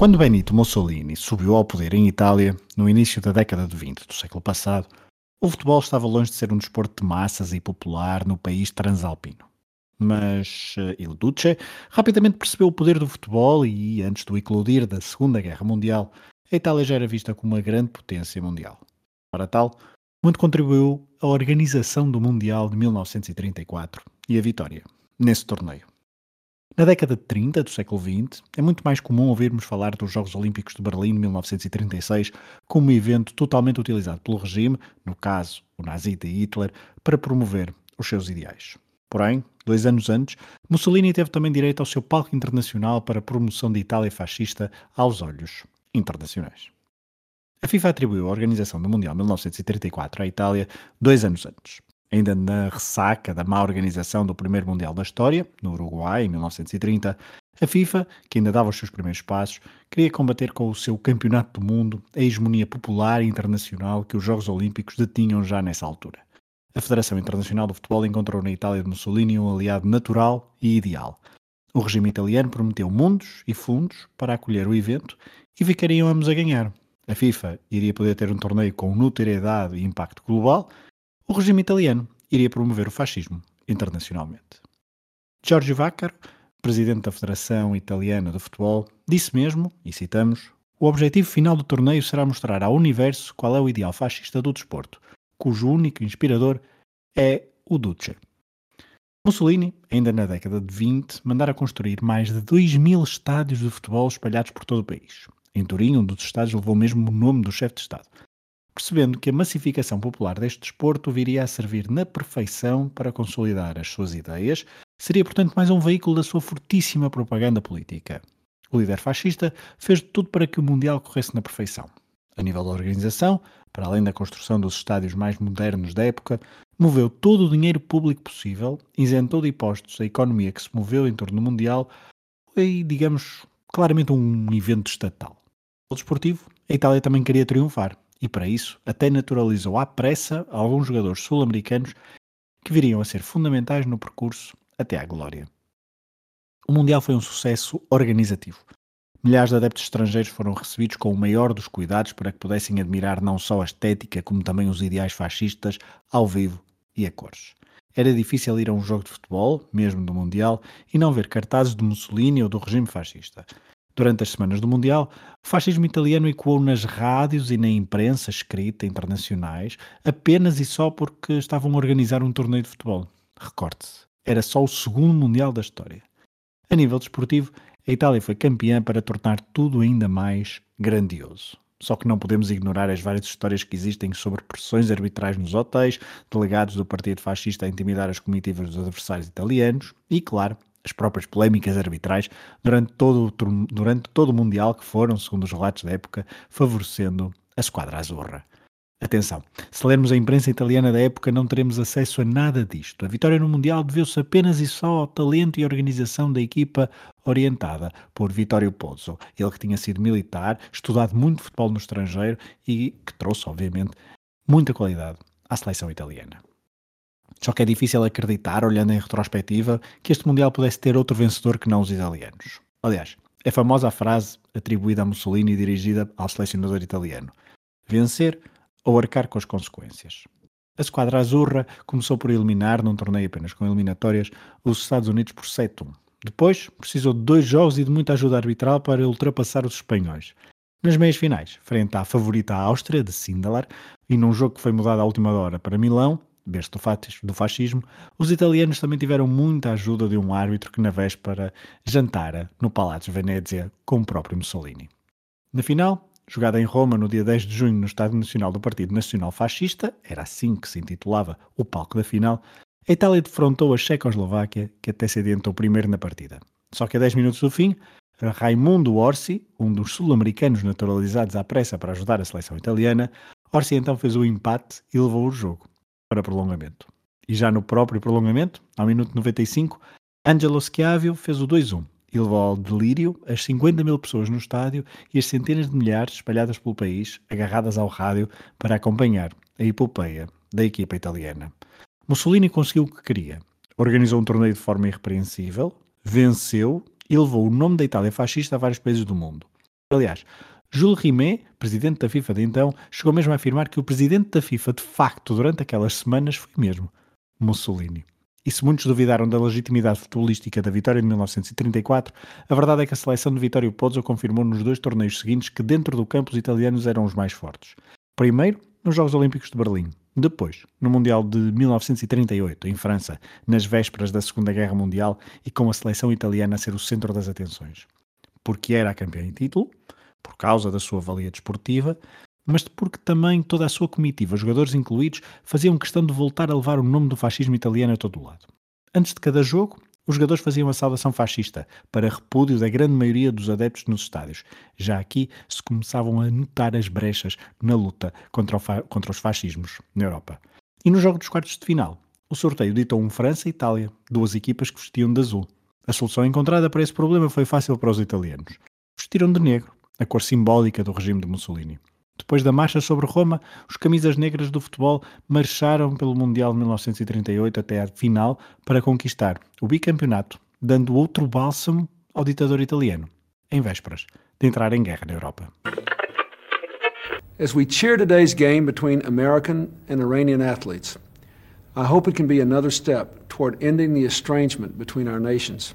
Quando Benito Mussolini subiu ao poder em Itália, no início da década de 20 do século passado, o futebol estava longe de ser um desporto de massas e popular no país transalpino. Mas uh, Il Duce rapidamente percebeu o poder do futebol e, antes do eclodir da Segunda Guerra Mundial, a Itália já era vista como uma grande potência mundial. Para tal, muito contribuiu a organização do Mundial de 1934 e a vitória nesse torneio. Na década de 30 do século XX, é muito mais comum ouvirmos falar dos Jogos Olímpicos de Berlim de 1936 como um evento totalmente utilizado pelo regime, no caso o nazista Hitler, para promover os seus ideais. Porém, dois anos antes, Mussolini teve também direito ao seu palco internacional para a promoção da Itália fascista aos olhos internacionais. A FIFA atribuiu a organização do Mundial 1934 à Itália dois anos antes. Ainda na ressaca da má organização do primeiro Mundial da história, no Uruguai, em 1930, a FIFA, que ainda dava os seus primeiros passos, queria combater com o seu Campeonato do Mundo a hegemonia popular e internacional que os Jogos Olímpicos detinham já nessa altura. A Federação Internacional do Futebol encontrou na Itália de Mussolini um aliado natural e ideal. O regime italiano prometeu mundos e fundos para acolher o evento e ficariam ambos a ganhar. A FIFA iria poder ter um torneio com notoriedade e impacto global, o regime italiano iria promover o fascismo internacionalmente. Giorgio Vaccaro, presidente da Federação Italiana de Futebol, disse mesmo, e citamos, o objetivo final do torneio será mostrar ao universo qual é o ideal fascista do desporto, cujo único inspirador é o Duce. Mussolini, ainda na década de 20, mandara construir mais de 2 mil estádios de futebol espalhados por todo o país. Em Turim, um dos estádios levou mesmo o nome do chefe de Estado. Percebendo que a massificação popular deste desporto viria a servir na perfeição para consolidar as suas ideias, seria portanto mais um veículo da sua fortíssima propaganda política. O líder fascista fez de tudo para que o Mundial corresse na perfeição. A nível da organização, para além da construção dos estádios mais modernos da época, moveu todo o dinheiro público possível, isentou de impostos a economia que se moveu em torno do Mundial e, digamos, claramente um evento estatal. O desportivo, a Itália também queria triunfar e, para isso, até naturalizou à pressa alguns jogadores sul-americanos que viriam a ser fundamentais no percurso até à glória. O Mundial foi um sucesso organizativo. Milhares de adeptos estrangeiros foram recebidos com o maior dos cuidados para que pudessem admirar não só a estética, como também os ideais fascistas ao vivo e a cores. Era difícil ir a um jogo de futebol, mesmo do Mundial, e não ver cartazes de Mussolini ou do regime fascista. Durante as semanas do Mundial, o fascismo italiano ecoou nas rádios e na imprensa escrita internacionais apenas e só porque estavam a organizar um torneio de futebol. Recorde-se, era só o segundo Mundial da história. A nível desportivo, a Itália foi campeã para tornar tudo ainda mais grandioso. Só que não podemos ignorar as várias histórias que existem sobre pressões arbitrais nos hotéis, delegados do partido fascista a intimidar as comitivas dos adversários italianos e, claro, as próprias polémicas arbitrais durante todo, durante todo o Mundial que foram, segundo os relatos da época, favorecendo a Squadra Azzurra. Atenção, se lermos a imprensa italiana da época não teremos acesso a nada disto. A vitória no Mundial deveu-se apenas e só ao talento e organização da equipa orientada por Vittorio Pozzo, ele que tinha sido militar, estudado muito futebol no estrangeiro e que trouxe, obviamente, muita qualidade à seleção italiana. Só que é difícil acreditar, olhando em retrospectiva, que este Mundial pudesse ter outro vencedor que não os italianos. Aliás, é famosa a frase atribuída a Mussolini e dirigida ao selecionador italiano: vencer ou arcar com as consequências. A Squadra Azurra começou por eliminar, num torneio apenas com eliminatórias, os Estados Unidos por 7-1. Depois, precisou de dois jogos e de muita ajuda arbitral para ultrapassar os espanhóis. Nas meias finais, frente à favorita Áustria, de Sindalar, e num jogo que foi mudado à última hora para Milão, berço do fascismo, os italianos também tiveram muita ajuda de um árbitro que na véspera jantara no Palácio Venezia com o próprio Mussolini. Na final, jogada em Roma no dia 10 de junho no Estádio Nacional do Partido Nacional Fascista, era assim que se intitulava o palco da final, a Itália defrontou a Checoslováquia, que até se adiantou primeiro na partida. Só que a 10 minutos do fim, Raimundo Orsi, um dos sul-americanos naturalizados à pressa para ajudar a seleção italiana, Orsi então fez o empate e levou o jogo para prolongamento. E já no próprio prolongamento, ao minuto 95, Angelo Schiavio fez o 2-1 e levou ao delírio as 50 mil pessoas no estádio e as centenas de milhares espalhadas pelo país, agarradas ao rádio para acompanhar a epopeia da equipa italiana. Mussolini conseguiu o que queria. Organizou um torneio de forma irrepreensível, venceu e levou o nome da Itália fascista a vários países do mundo. Aliás, Jules Rimet, presidente da FIFA de então, chegou mesmo a afirmar que o presidente da FIFA, de facto, durante aquelas semanas, foi mesmo Mussolini. E se muitos duvidaram da legitimidade futebolística da vitória de 1934, a verdade é que a seleção de Vittorio Pozzo confirmou nos dois torneios seguintes que dentro do campo os italianos eram os mais fortes. Primeiro, nos Jogos Olímpicos de Berlim. Depois, no Mundial de 1938, em França, nas vésperas da Segunda Guerra Mundial e com a seleção italiana a ser o centro das atenções. Porque era a campeã em título, por causa da sua valia desportiva, mas porque também toda a sua comitiva, jogadores incluídos, faziam questão de voltar a levar o nome do fascismo italiano a todo o lado. Antes de cada jogo, os jogadores faziam a saudação fascista, para repúdio da grande maioria dos adeptos nos estádios. Já aqui se começavam a notar as brechas na luta contra, contra os fascismos na Europa. E no jogo dos quartos de final, o sorteio ditou um França e Itália, duas equipas que vestiam de azul. A solução encontrada para esse problema foi fácil para os italianos. Vestiram de negro, a cor simbólica do regime de Mussolini. Depois da marcha sobre Roma, os camisas negras do futebol marcharam pelo Mundial de 1938 até à final para conquistar o bicampeonato, dando outro bálsamo ao ditador italiano, em vésperas de entrar em guerra na Europa. As we cheer today's game between American and Iranian athletes, I hope it can be another step toward ending the estrangement between our nations.